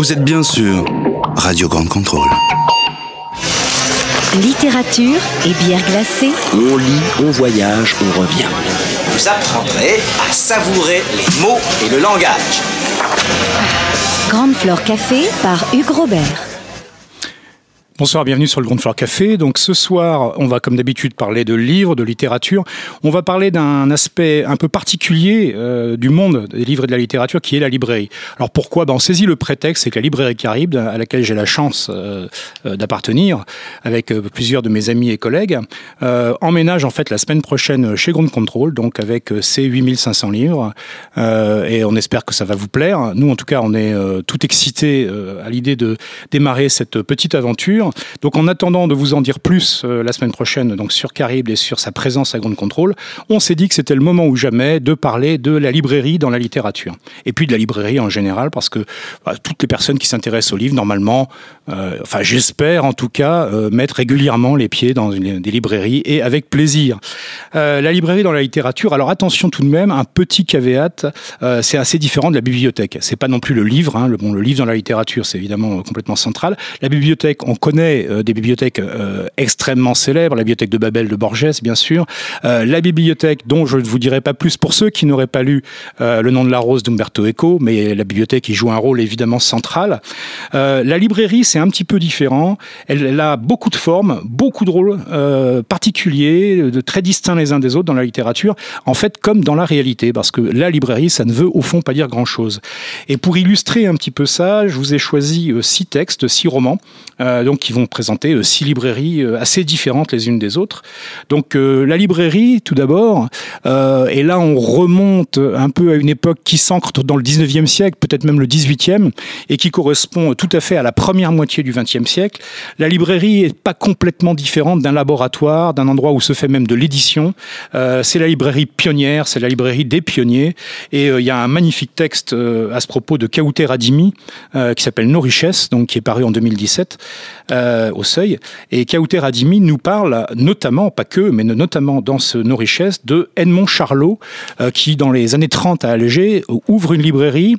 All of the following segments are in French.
Vous êtes bien sûr Radio Grande Contrôle. Littérature et bière glacée. On lit, on voyage, on revient. Vous apprendrez à savourer les mots et le langage. Grande Flore Café par Hugues Robert. Bonsoir, bienvenue sur le Grand Floor Café. Donc ce soir, on va comme d'habitude parler de livres, de littérature. On va parler d'un aspect un peu particulier euh, du monde des livres et de la littérature qui est la librairie. Alors pourquoi? Ben, On saisit le prétexte, c'est que la librairie Caribe, à laquelle j'ai la chance euh, euh, d'appartenir avec plusieurs de mes amis et collègues, emménage en fait la semaine prochaine chez Ground Control, donc avec ses 8500 livres. et on espère que ça va vous plaire. Nous, en tout cas, on est tout excités à l'idée de démarrer cette petite aventure. Donc en attendant de vous en dire plus euh, la semaine prochaine donc sur Caribe et sur sa présence à Grande Contrôle, on s'est dit que c'était le moment ou jamais de parler de la librairie dans la littérature. Et puis de la librairie en général, parce que bah, toutes les personnes qui s'intéressent aux livres, normalement, euh, enfin j'espère en tout cas, euh, mettre régulièrement les pieds dans des librairies et avec plaisir. la librairie dans la littérature, alors attention tout de même, un petit caveat, c'est assez différent de la bibliothèque. C'est pas non plus le livre, hein, le, bon, le livre dans la littérature, c'est évidemment complètement central. La bibliothèque, on connaît euh, des bibliothèques euh, extrêmement célèbres, la bibliothèque de Babel de Borges, bien sûr, euh, la bibliothèque dont je ne vous dirai pas plus pour ceux qui n'auraient pas lu Le nom de la rose d'Umberto Eco, mais la bibliothèque y joue un rôle évidemment central. la librairie, c'est un petit peu différent. Elle, a beaucoup de formes, beaucoup de rôles particuliers, de très distincts les uns des autres dans la littérature, en fait comme dans la réalité, parce que la librairie, ça ne veut au fond pas dire grand-chose. Et pour illustrer un petit peu ça, je vous ai choisi six textes, six romans, donc vont présenter euh, six librairies euh, assez différentes les unes des autres. Donc euh, la librairie, tout d'abord, et là on remonte un peu à une époque qui s'ancre dans le 19e siècle, peut-être même le 18e, et qui correspond tout à fait à la première moitié du 20e siècle. La librairie est pas complètement différente d'un laboratoire, d'un endroit où se fait même de l'édition. c'est la librairie pionnière, c'est la librairie des pionniers, et il y a un magnifique texte à ce propos de Kauter Adimi qui s'appelle Nos richesses, donc qui est paru en 2017. Euh, au seuil. Et Kauter Adimi nous parle notamment, pas que, mais notamment dans Nos richesses, de Edmond Charlot, euh, qui dans les années 30 à Alger ouvre une librairie.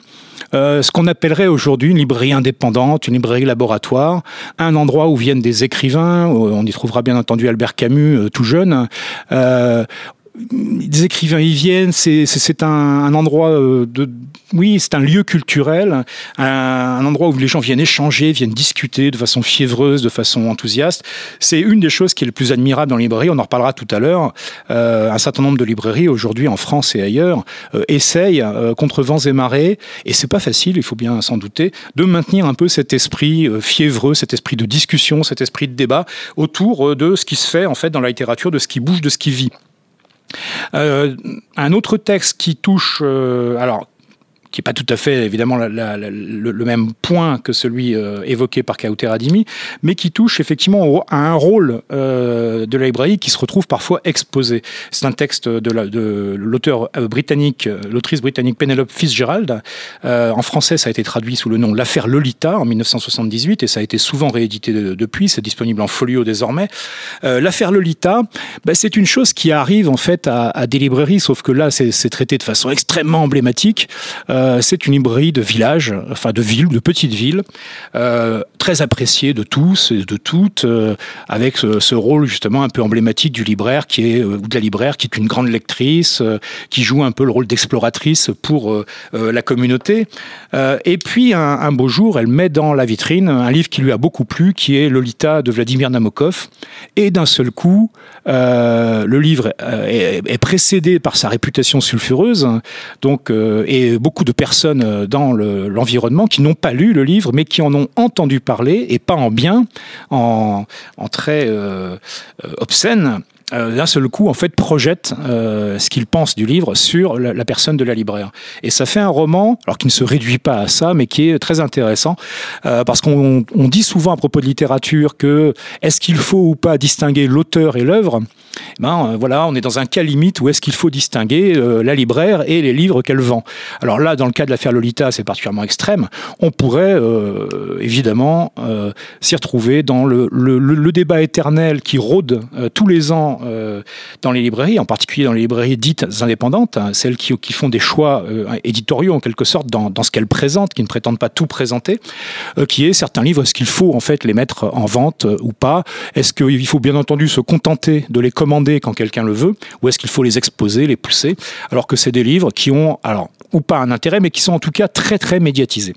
Euh, ce qu'on appellerait aujourd'hui une librairie indépendante, une librairie laboratoire, un endroit où viennent des écrivains, on y trouvera bien entendu Albert Camus tout jeune, des écrivains y viennent, c'est un, endroit euh, de, oui, c'est un lieu culturel, un, endroit où les gens viennent échanger, viennent discuter de façon fiévreuse, de façon enthousiaste. C'est une des choses qui est le plus admirable dans les librairies. On en reparlera tout à l'heure. Euh, un certain nombre de librairies aujourd'hui en France et ailleurs euh, essayent contre vents et marées, et c'est pas facile, il faut bien s'en douter, de maintenir un peu cet esprit fiévreux, cet esprit de discussion, cet esprit de débat autour de ce qui se fait en fait dans la littérature, de ce qui bouge, de ce qui vit. Euh, un autre texte qui touche, euh, alors qui n'est pas tout à fait évidemment le, même point que celui euh, évoqué par Kauter Adimi, mais qui touche effectivement à un rôle euh, de la librairie qui se retrouve parfois exposé. C'est un texte de l'auteur euh, britannique, l'autrice britannique Penelope Fitzgerald. en français, ça a été traduit sous le nom L'affaire Lolita en 1978 et ça a été souvent réédité depuis. C'est disponible en folio désormais. L'affaire Lolita, ben, c'est une chose qui arrive en fait à, des librairies, sauf que là, c'est traité de façon extrêmement emblématique. C'est une librairie de village, enfin de ville, de petite ville, euh, très appréciée de tous et de toutes, euh, avec ce, rôle justement un peu emblématique du libraire qui est ou de la libraire qui est une grande lectrice, qui joue un peu le rôle d'exploratrice pour la communauté. et puis un, beau jour, elle met dans la vitrine un livre qui lui a beaucoup plu, qui est Lolita de Vladimir Nabokov, et d'un seul coup, le livre est, précédé par sa réputation sulfureuse, donc et beaucoup de personnes euh, dans l'environnement qui n'ont pas lu le livre, mais qui en ont entendu parler, et pas en bien, en, très euh, euh, obscène. d'un seul coup, en fait, projette ce qu'il pense du livre sur la, personne de la libraire. Et ça fait un roman, alors qui ne se réduit pas à ça, mais qui est très intéressant, parce qu'on dit souvent à propos de littérature que est-ce qu'il faut ou pas distinguer l'auteur et l'œuvre? Ben voilà, on est dans un cas limite où est-ce qu'il faut distinguer la libraire et les livres qu'elle vend. Alors là, dans le cas de l'affaire Lolita, c'est particulièrement extrême. On pourrait évidemment s'y retrouver dans le, débat éternel qui rôde tous les ans dans les librairies, en particulier dans les librairies dites indépendantes, hein, celles qui, font des choix éditoriaux en quelque sorte dans, dans ce qu'elles présentent, qui ne prétendent pas tout présenter, qui est certains livres, est-ce qu'il faut en fait les mettre en vente ou pas? Est-ce qu'il faut bien entendu se contenter de les quand quelqu'un le veut Ou est-ce qu'il faut les exposer, les pousser Alors que c'est des livres qui ont, alors, ou pas un intérêt, mais qui sont en tout cas très très médiatisés.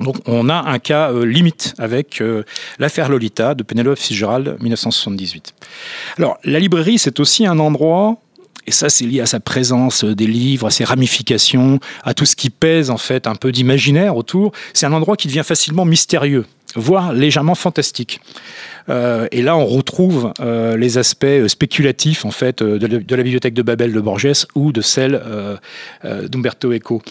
Donc on a un cas euh, limite avec euh, l'affaire Lolita de Penelope Fitzgerald 1978. Alors la librairie c'est aussi un endroit et ça, c'est lié à sa présence des livres, à ses ramifications, à tout ce qui pèse en fait un peu d'imaginaire autour. C'est un endroit qui devient facilement mystérieux voire légèrement fantastique. Euh, et là, on retrouve euh, les aspects spéculatifs en fait de, la bibliothèque de Babel de Borges ou de celle euh, d'Umberto Eco.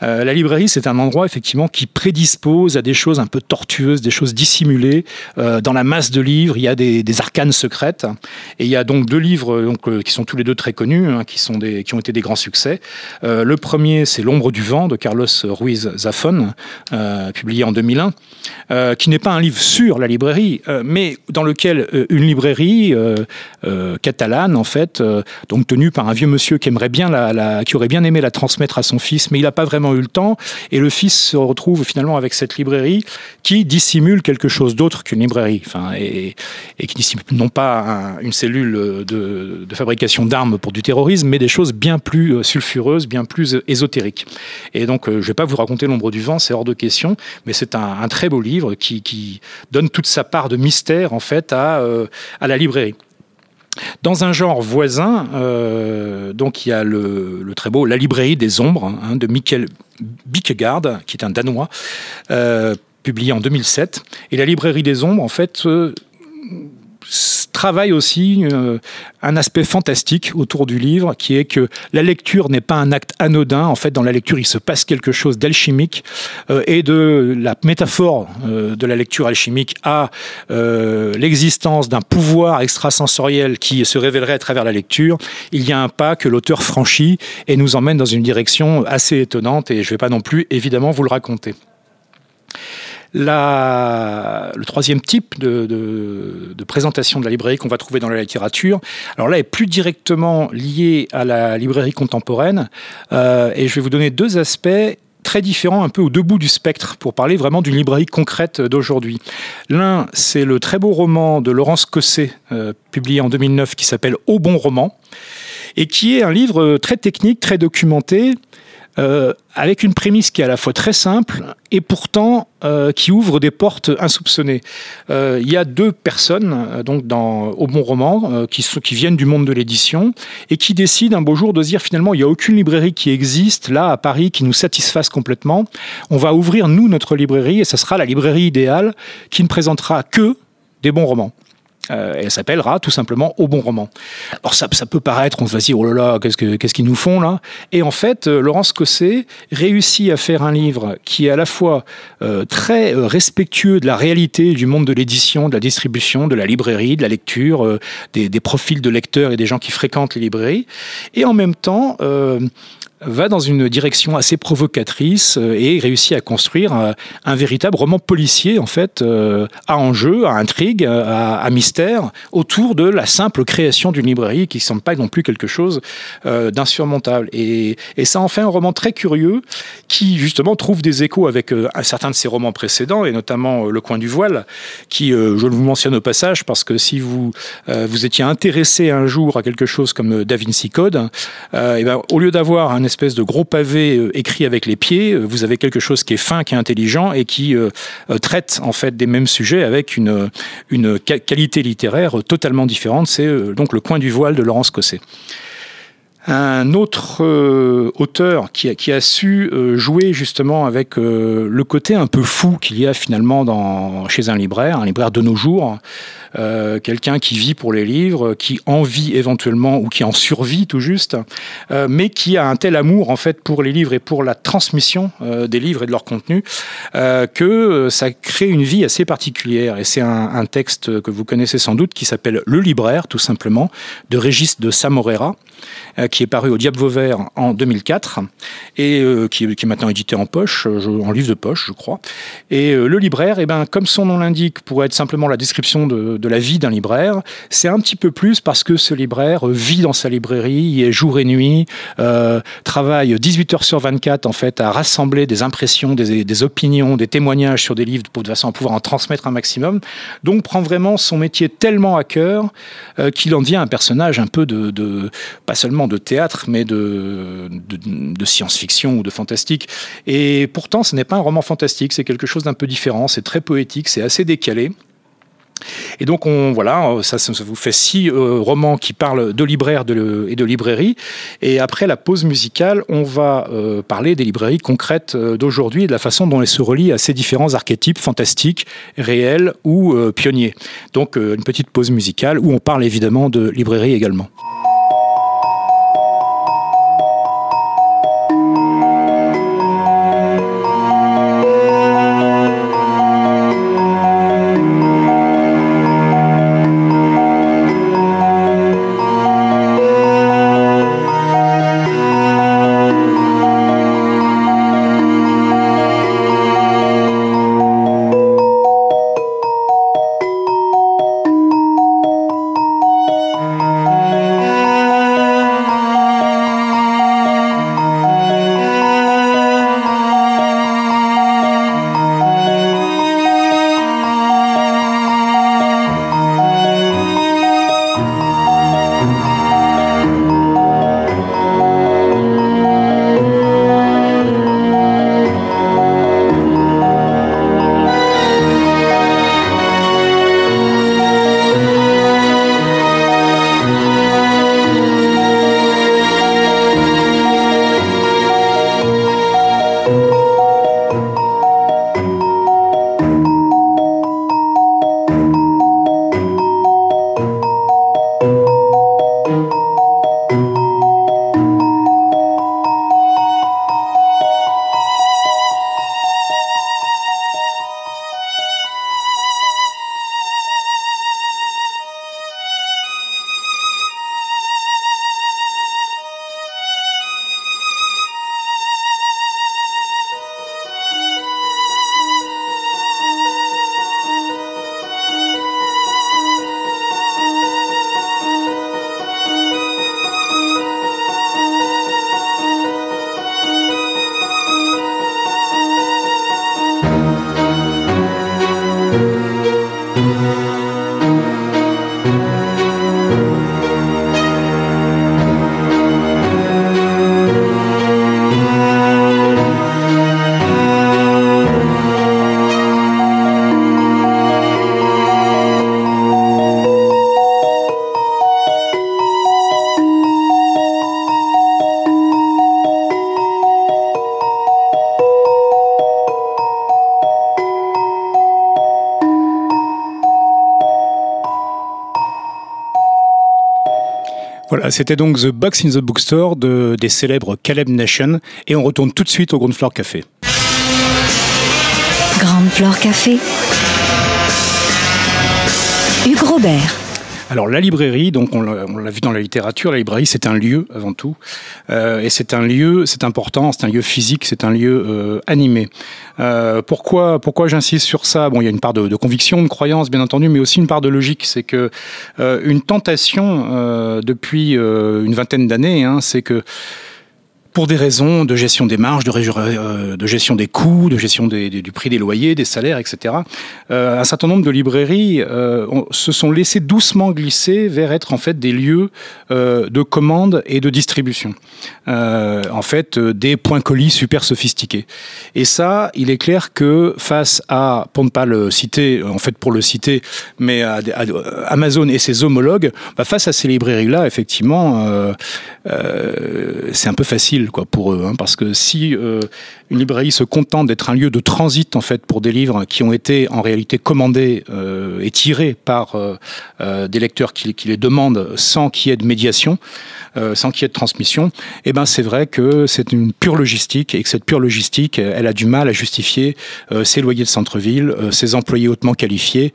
la librairie, c'est un endroit effectivement qui prédispose à des choses un peu tortueuses, des choses dissimulées. dans la masse de livres, il y a des, arcanes secrètes. Et il y a donc deux livres donc, qui sont tous les deux très connus, hein, qui, sont des, qui ont été des grands succès. le premier, c'est L'ombre du vent de Carlos Ruiz Zafón, publié en 2001, qui n'est pas un livre sur la librairie, mais dans lequel euh, une librairie euh, euh, catalane, en fait, donc tenue par un vieux monsieur qui aimerait bien qui aurait bien aimé la transmettre à son fils, mais il n'a pas vraiment eu le temps, et le fils se retrouve finalement avec cette librairie qui dissimule quelque chose d'autre qu'une librairie, enfin, et, qui dissimule non pas une cellule de, fabrication d'armes pour du terrorisme, mais des choses bien plus sulfureuses, bien plus ésotériques. Et donc, je ne vais pas vous raconter l'ombre du vent, c'est hors de question, mais c'est un, très beau livre qui, qui donne toute sa part de mystère en fait à, euh, à la librairie. Dans un genre voisin, euh, donc il y a le, très beau La librairie des ombres hein, de Michael Bikegaard, qui est un Danois, euh, publié en 2007. Et La librairie des ombres, en fait, travaille aussi euh, un aspect fantastique autour du livre, qui est que la lecture n'est pas un acte anodin. En fait, dans la lecture, il se passe quelque chose d'alchimique euh, et de la métaphore euh, de la lecture alchimique à l'existence d'un pouvoir extrasensoriel qui se révélerait à travers la lecture. Il y a un pas que l'auteur franchit et nous emmène dans une direction assez étonnante et je ne vais pas non plus évidemment vous le raconter. Le troisième type de, de, présentation de la librairie qu'on va trouver dans la littérature, alors là, est plus directement lié à la librairie contemporaine. Euh, et je vais vous donner deux aspects très différents, un peu au debout du spectre, pour parler vraiment d'une librairie concrète d'aujourd'hui. L'un, c'est le très beau roman de Laurence Cosset, euh, publié en 2009, qui s'appelle Au bon roman, et qui est un livre très technique, très documenté, euh, avec une prémisse qui est à la fois très simple et pourtant euh, qui ouvre des portes insoupçonnées. Euh, il y a deux personnes donc dans, au Bon Roman qui, qui viennent du monde de l'édition et qui décident un beau jour de dire finalement il n'y a aucune librairie qui existe là à Paris qui nous satisfasse complètement. On va ouvrir nous notre librairie et ce sera la librairie idéale qui ne présentera que des bons romans. Euh, elle s'appellera tout simplement Au bon roman. Alors ça, peut paraître, on se va dire, oh là là, qu'est-ce qu'ils nous font là? Et en fait, euh, Laurence Cosset réussit à faire un livre qui est à la fois euh, très respectueux de la réalité du monde de l'édition, de la distribution, de la librairie, de la lecture, des, profils de lecteurs et des gens qui fréquentent les librairies, et en même temps va dans une direction assez provocatrice euh, et réussit à construire euh, un, véritable roman policier en fait euh, à enjeu, à intrigue, à, mystère autour de la simple création d'une librairie qui ne semble pas non plus quelque chose d'insurmontable. Et, ça en fait un roman très curieux qui justement trouve des échos avec un certain de ses romans précédents et notamment Le coin du voile qui, je le vous mentionne au passage parce que si vous vous étiez intéressé un jour à quelque chose comme Da Vinci Code, et ben, au lieu d'avoir un espèce de gros pavé euh, écrit avec les pieds, euh, vous avez quelque chose qui est fin, qui est intelligent et qui euh, traite en fait des mêmes sujets avec une, une qualité littéraire totalement différente. C'est donc le coin du voile de Laurence Cosset. Un autre euh, auteur qui a, su euh, jouer justement avec euh, le côté un peu fou qu'il y a finalement chez un libraire, un libraire de nos jours, euh, quelqu'un qui vit pour les livres, qui en vit éventuellement ou qui en survit tout juste, mais qui a un tel amour en fait pour les livres et pour la transmission des livres et de leur contenu que ça crée une vie assez particulière. Et c'est un, un, texte que vous connaissez sans doute qui s'appelle Le libraire, tout simplement, de Régis de Samorera, qui est paru au Diable Vauvert en 2004 et qui, qui, est maintenant édité en poche, en livre de poche, je crois. Et le libraire, eh ben, comme son nom l'indique, pourrait être simplement la description de, la vie d'un libraire. C'est un petit peu plus parce que ce libraire vit dans sa librairie, est jour et nuit, euh, travaille 18 heures sur 24 en fait à rassembler des impressions, des, opinions, des témoignages sur des livres pour de façon à pouvoir en transmettre un maximum. Donc prend vraiment son métier tellement à cœur euh, qu'il en devient un personnage un peu de, de pas seulement de théâtre mais de, science-fiction ou de fantastique. Et pourtant ce n'est pas un roman fantastique, c'est quelque chose d'un peu différent, c'est très poétique, c'est assez décalé. Et donc, on, voilà, ça, vous fait six euh, romans qui parlent de libraires et de librairies. Et après la pause musicale, on va euh, parler des librairies concrètes euh, d'aujourd'hui et de la façon dont elles se relient à ces différents archétypes fantastiques, réels ou pionniers. Donc, une petite pause musicale où on parle évidemment de librairies également. C'était donc The Box in the Bookstore de, des célèbres Caleb Nation. Et on retourne tout de suite au Ground Floor Café. Ground Floor Café. Hugues Robert. Alors la librairie, donc on l'a vu dans la littérature, la librairie c'est un lieu avant tout, euh, et c'est un lieu, c'est important, c'est un lieu physique, c'est un lieu euh, animé. Euh, pourquoi, pourquoi j'insiste sur ça? Bon, il y a une part de, conviction, de croyance, bien entendu, mais aussi une part de logique. C'est que une tentation depuis une vingtaine d'années, hein, c'est que pour des raisons de gestion des marges, de, euh, gestion des coûts, de gestion du prix des loyers, des salaires, etc. Euh, un certain nombre de librairies euh, se sont laissées doucement glisser vers être en fait des lieux de commande et de distribution. En fait, des points colis super sophistiqués. Et ça, il est clair que face à, pour ne pas le citer, en fait pour le citer, mais à Amazon et ses homologues, bah, face à ces librairies-là, effectivement, c'est un peu facile quoi, pour eux. Hein, parce que si euh, une librairie se contente d'être un lieu de transit en fait pour des livres qui ont été en réalité commandés euh, et tirés par euh, des lecteurs qui, les demandent sans qu'il y ait de médiation, sans qu'il y ait de transmission, eh ben c'est vrai que c'est une pure logistique et que cette pure logistique, elle a du mal à justifier ses loyers de centre-ville, ses employés hautement qualifiés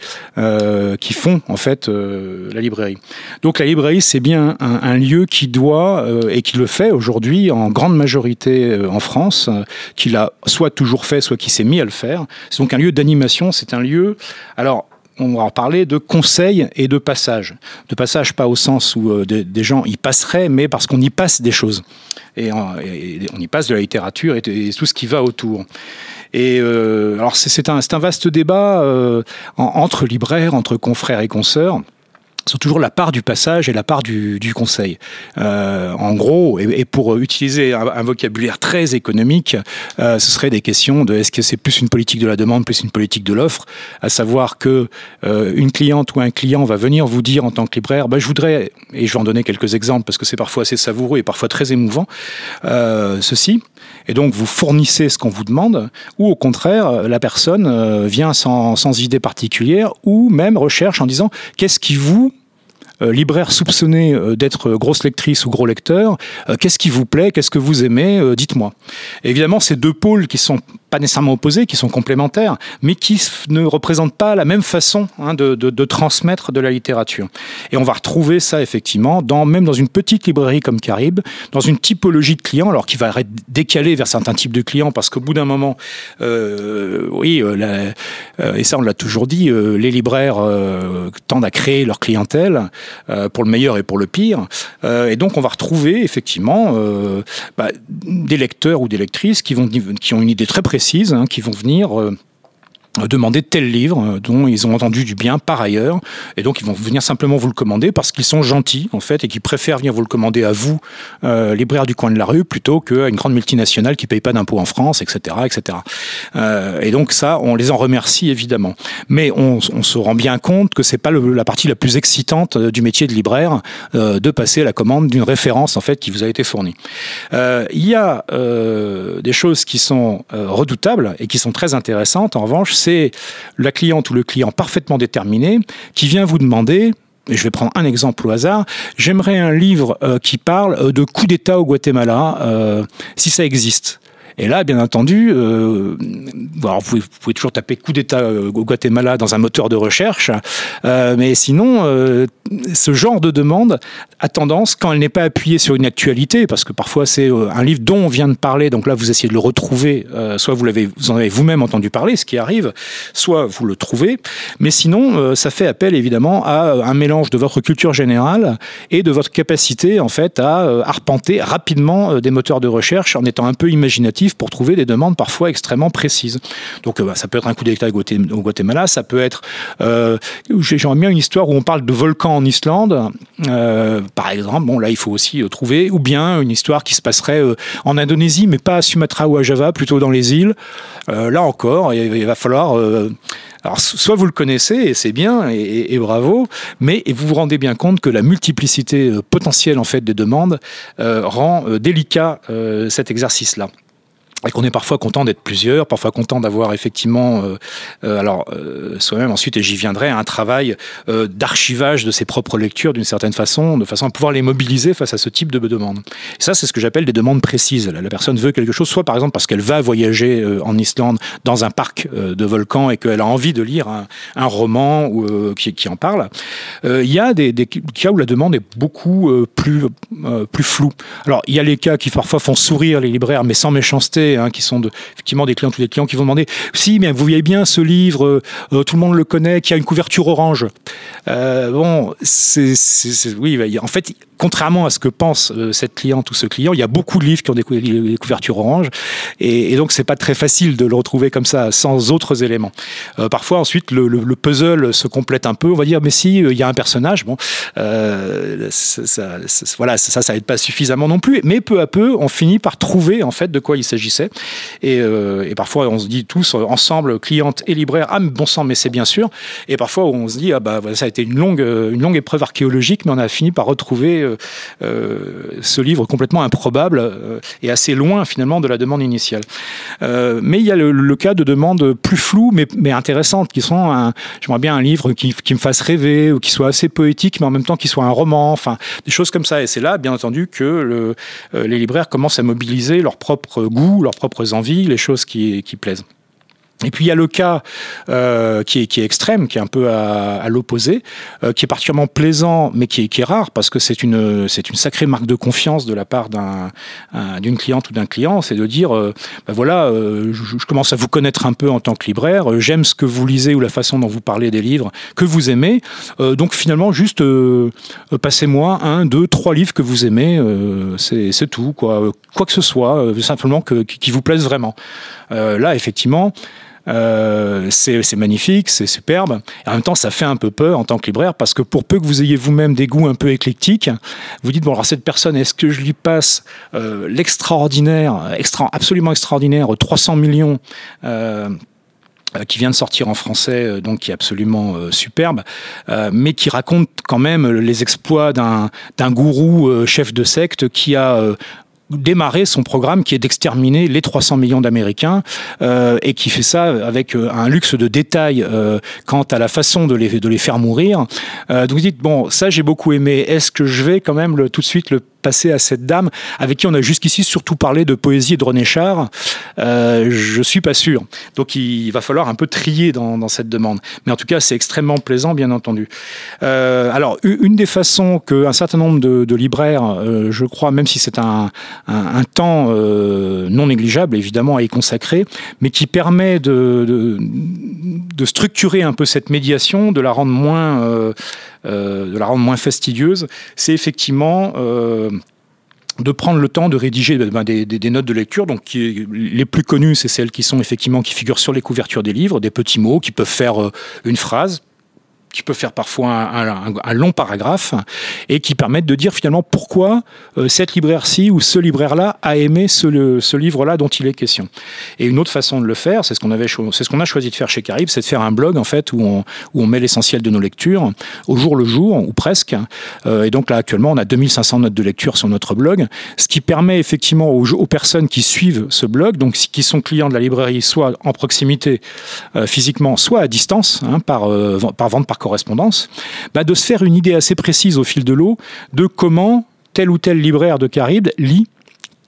qui font en fait la librairie. Donc la librairie, c'est bien un, un, lieu qui doit et qui le fait aujourd'hui en grande majorité euh, en France, euh, qu'il a soit toujours fait, soit qui s'est mis à le faire. C'est donc un lieu d'animation, c'est un lieu... Alors, on va en parler de conseil et de passage. De passage, pas au sens où euh, des, gens y passeraient, mais parce qu'on y passe des choses. Et, on y passe de la littérature et, tout ce qui va autour. Et alors c'est un, vaste débat entre libraires, entre confrères et consoeurs sont toujours la part du passage et la part du, conseil. Euh, en gros, et, pour utiliser un, vocabulaire très économique, euh, ce serait des questions de est-ce que c'est plus une politique de la demande, plus une politique de l'offre, à savoir que euh, une cliente ou un client va venir vous dire en tant que libraire, bah, je voudrais, et je vais en donner quelques exemples parce que c'est parfois assez savoureux et parfois très émouvant, ceci, et donc vous fournissez ce qu'on vous demande, ou au contraire, la personne vient sans, sans idée particulière, ou même recherche en disant qu'est-ce qui vous libraire soupçonné euh, d'être grosse lectrice ou gros lecteur, euh, qu'est-ce qui vous plaît, qu'est-ce que vous aimez, dites-moi. Évidemment, ces deux pôles qui sont pas nécessairement opposés, qui sont complémentaires, mais qui ne représentent pas la même façon hein, de, transmettre de la littérature. Et on va retrouver ça effectivement, même dans une petite librairie comme Carib, dans une typologie de clients, alors qui va être décalée vers certains types de clients, parce qu'au bout d'un moment, euh, oui, euh, euh, et ça on l'a toujours dit, les libraires tendent à créer leur clientèle pour le meilleur et pour le pire. et donc on va retrouver effectivement bah, des lecteurs ou des lectrices qui, vont, qui ont une idée très précise hein, qui vont venir euh, demander tel livre euh, dont ils ont entendu du bien par ailleurs et donc ils vont venir simplement vous le commander parce qu'ils sont gentils en fait et qui préfèrent venir vous le commander à vous euh, libraire du coin de la rue plutôt qu'à une grande multinationale qui paye pas d'impôts en France etc etc euh, et donc ça on les en remercie évidemment. Mais on, on se rend bien compte que c'est pas le, la partie la plus excitante euh, du métier de libraire euh, de passer la commande d'une référence en fait qui vous a été fournie. Euh, il y a des choses qui sont redoutables et qui sont très intéressantes. En revanche c'est la cliente ou le client parfaitement déterminé qui vient vous demander et je vais prendre un exemple au hasard, j'aimerais un livre euh, qui parle euh, de coup d'État au Guatemala, euh, si ça existe. Et là, bien entendu, euh, vous, pouvez, toujours taper coup d'État euh, au Guatemala dans un moteur de recherche, euh, mais sinon, euh, ce genre de demande a tendance, quand elle n'est pas appuyée sur une actualité, parce que parfois c'est euh, un livre dont on vient de parler, donc là vous essayez de le retrouver, euh, soit vous, l'avez, en avez vous-même entendu parler, ce qui arrive, soit vous le trouvez, mais sinon, ça fait appel évidemment à un mélange de votre culture générale et de votre capacité en fait à arpenter rapidement des moteurs de recherche en étant un peu imaginatif pour trouver des demandes parfois extrêmement précises. Donc euh, bah, ça peut être un coup d'État au Guatemala, ça peut être... Euh, J'aimerais bien une histoire où on parle de volcans en Islande, euh, par exemple. Bon là il faut aussi euh, trouver, ou bien une histoire qui se passerait en Indonésie, mais pas à Sumatra ou à Java, plutôt dans les îles. Là encore, il, va falloir... Alors, soit vous le connaissez, et c'est bien, et, bravo, mais vous vous rendez bien compte que la multiplicité potentielle en fait des demandes rend délicat cet exercice-là et qu'on est parfois content d'être plusieurs, parfois content d'avoir effectivement, euh, euh, alors euh, soi-même ensuite, et j'y viendrai, un travail euh, d'archivage de ses propres lectures d'une certaine façon, de façon à pouvoir les mobiliser face à ce type de demande. Et ça, c'est ce que j'appelle des demandes précises. La, la, personne veut quelque chose, soit par exemple parce qu'elle va voyager euh, en Islande dans un parc de volcans et qu'elle a envie de lire un, un roman ou, qui, qui, en parle. Il y a des, des, cas où la demande est beaucoup plus, plus floue. Alors, il y a les cas qui parfois font sourire les libraires, mais sans méchanceté, hein, qui sont effectivement des clients, tous les clients qui vont demander si, mais vous voyez bien ce livre, tout le monde le connaît, qui a une couverture orange. bon, c'est, oui, en fait, contrairement à ce que pense cette cliente ou ce client, il y a beaucoup de livres qui ont des, couvertures orange, et, et donc c'est pas très facile de le retrouver comme ça sans autres éléments. parfois, ensuite, le, le, puzzle se complète un peu. On va dire, mais si, il y a un personnage, bon, ça, voilà, ça, ça aide pas suffisamment non plus. Mais peu à peu, on finit par trouver en fait de quoi il s'agissait. Et, euh, et, parfois, on se dit tous ensemble, cliente et libraire, ah bon sang, mais c'est bien sûr. Et parfois, on se dit, ah bah ça a été une longue, une longue épreuve archéologique, mais on a fini par retrouver euh, euh, ce livre complètement improbable et assez loin finalement de la demande initiale. mais il y a le, cas de demandes plus floues, mais, intéressantes, qui sont, j'aimerais bien un livre qui, me fasse rêver ou qui soit assez poétique, mais en même temps qui soit un roman, enfin des choses comme ça. Et c'est là, bien entendu, que le, les libraires commencent à mobiliser leurs propres goûts, propres envies, les choses qui plaisent. Et puis il y a le cas euh, qui, est, qui, est, extrême, qui est un peu à, l'opposé, euh, qui est particulièrement plaisant, mais qui est, rare parce que c'est une c'est une sacrée marque de confiance de la part d'un d'une cliente ou d'un client, c'est de dire ben voilà, je, commence à vous connaître un peu en tant que libraire, j'aime ce que vous lisez ou la façon dont vous parlez des livres que vous aimez, donc finalement juste passez-moi un, deux, trois livres que vous aimez, c'est tout quoi, quoi que ce soit, simplement qui vous plaise vraiment. là effectivement. Euh, c'est magnifique, c'est superbe. Et en même temps, ça fait un peu peur en tant que libraire parce que pour peu que vous ayez vous-même des goûts un peu éclectiques, vous dites bon alors cette personne, est-ce que je lui passe euh, l'extraordinaire, extra, absolument extraordinaire, 300 millions euh, qui vient de sortir en français, donc qui est absolument superbe, mais qui raconte quand même les exploits d'un gourou chef de secte qui a démarrer son programme qui est d'exterminer les 300 millions d'Américains euh, et qui fait ça avec euh, un luxe de détails euh, quant à la façon de les, de les faire mourir. Euh, donc vous dites, bon, ça j'ai beaucoup aimé, est-ce que je vais quand même le, tout de suite le passer à cette dame avec qui on a jusqu'ici surtout parlé de poésie et de René Char euh, Je suis pas sûr. Donc il va falloir un peu trier dans, cette demande. Mais en tout cas, c'est extrêmement plaisant, bien entendu. Euh, alors, une des façons qu'un certain nombre de, libraires, euh, je crois, même si c'est un, temps euh, non négligeable, évidemment, à y consacrer, mais qui permet de, structurer un peu cette médiation, de la rendre moins de la rendre moins fastidieuse, c'est effectivement euh, de prendre le temps de rédiger ben, des, notes de lecture. Donc, les plus connues, c'est celles qui sont effectivement qui figurent sur les couvertures des livres, des petits mots qui peuvent faire euh, une phrase, qui peut faire parfois un, long paragraphe et qui permettent de dire finalement pourquoi euh, cette libraire-ci ou ce libraire-là a aimé ce, livre-là dont il est question. Et une autre façon de le faire, c'est ce qu'on a choisi de faire chez Carib, c'est de faire un blog en fait où on, met l'essentiel de nos lectures au jour le jour ou presque. Euh, et donc là actuellement on a 2500 notes de lecture sur notre blog, ce qui permet effectivement aux, personnes qui suivent ce blog, donc qui sont clients de la librairie, soit en proximité euh, physiquement, soit à distance hein, par, par vente par correspondance, bah de se faire une idée assez précise au fil de l'eau de comment tel ou tel libraire de Caribe lit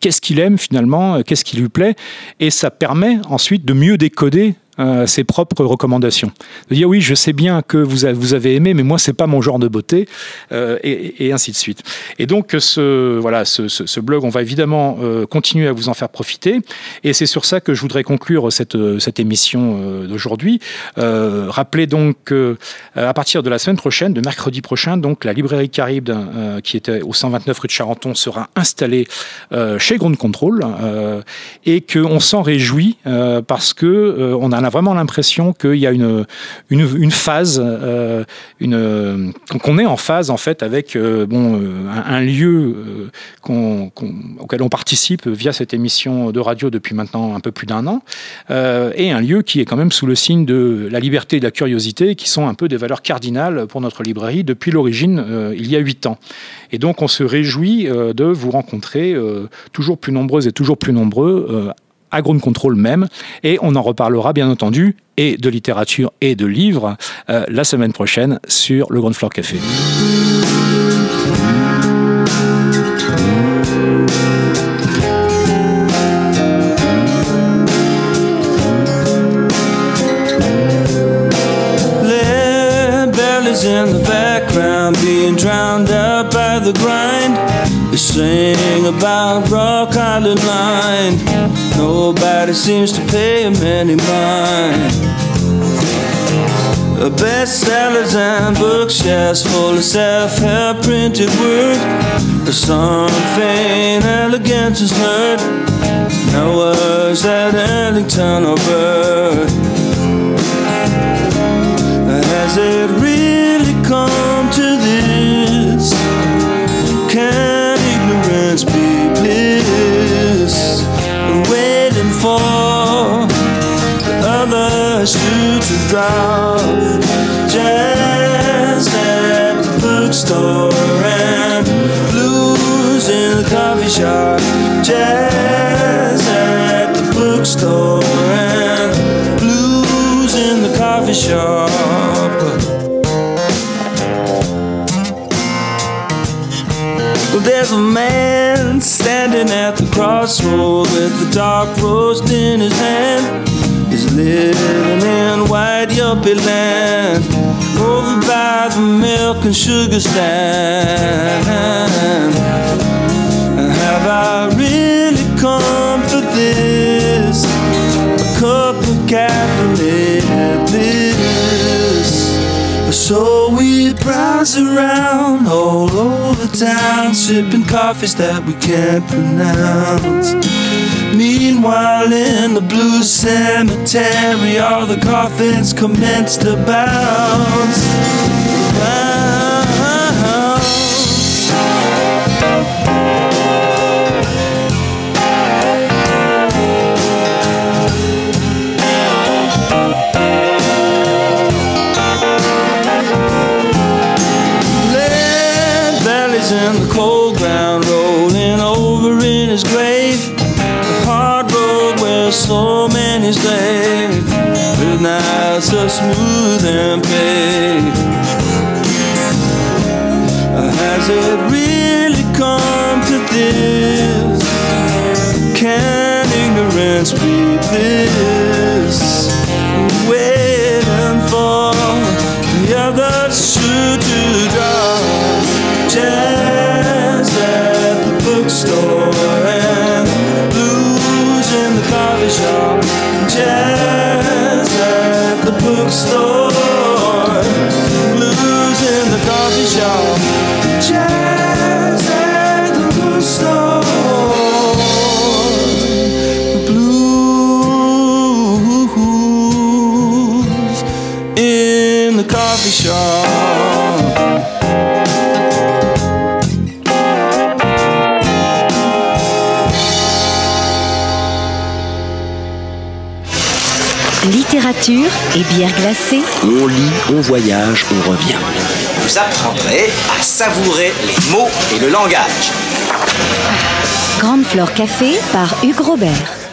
qu'est-ce qu'il aime finalement, qu'est-ce qui lui plaît, et ça permet ensuite de mieux décoder euh, ses propres recommandations. De dire oui, je sais bien que vous, vous avez aimé, mais moi c'est pas mon genre de beauté, euh, et, ainsi de suite. Et donc ce voilà, ce, blog, on va évidemment euh, continuer à vous en faire profiter, et c'est sur ça que je voudrais conclure cette cette émission d'aujourd'hui. Rappelez donc que à partir de la semaine prochaine, de mercredi prochain, donc la librairie Caribe qui était au 129 rue de Charenton sera installée chez Ground Control, et qu'on s'en réjouit parce que on a a vraiment l'impression qu'il y a une, phase, euh, qu'on est en phase en fait avec euh, bon, euh, un, lieu auquel on participe via cette émission de radio depuis maintenant un peu plus d'un an, et un lieu qui est quand même sous le signe de la liberté et de la curiosité, qui sont un peu des valeurs cardinales pour notre librairie depuis l'origine, il y a huit ans. Et donc on se réjouit de vous rencontrer toujours plus nombreuses et toujours plus nombreux à Ground Control même. Et on en reparlera bien entendu, et de littérature et de livres, euh, la semaine prochaine sur le Ground Floor Café. in. Sing about Rock Island Line. Nobody seems to pay him any mind. The bestsellers and bookshelves full of self-help printed word. The something elegant is heard. No words at Ellington or Bird. Has it really come others to, to drop jazz at the bookstore and blues in the coffee shop. Jazz at the bookstore and blues in the coffee shop. Well, there's a man standing at the crossroad with the dark roast in his hand. Living in white yuppie land over by the milk and sugar stand. Have I really come for this? A cup of caffeinated bliss. So we browse around all over town, sipping coffees that we can't pronounce. Meanwhile, in the blue cemetery, all the coffins commence to. Bounce. The Et bière glacée. On lit, on voyage, on revient. Vous apprendrez à savourer les mots et le langage. Grande Flore Café par Hugues Robert.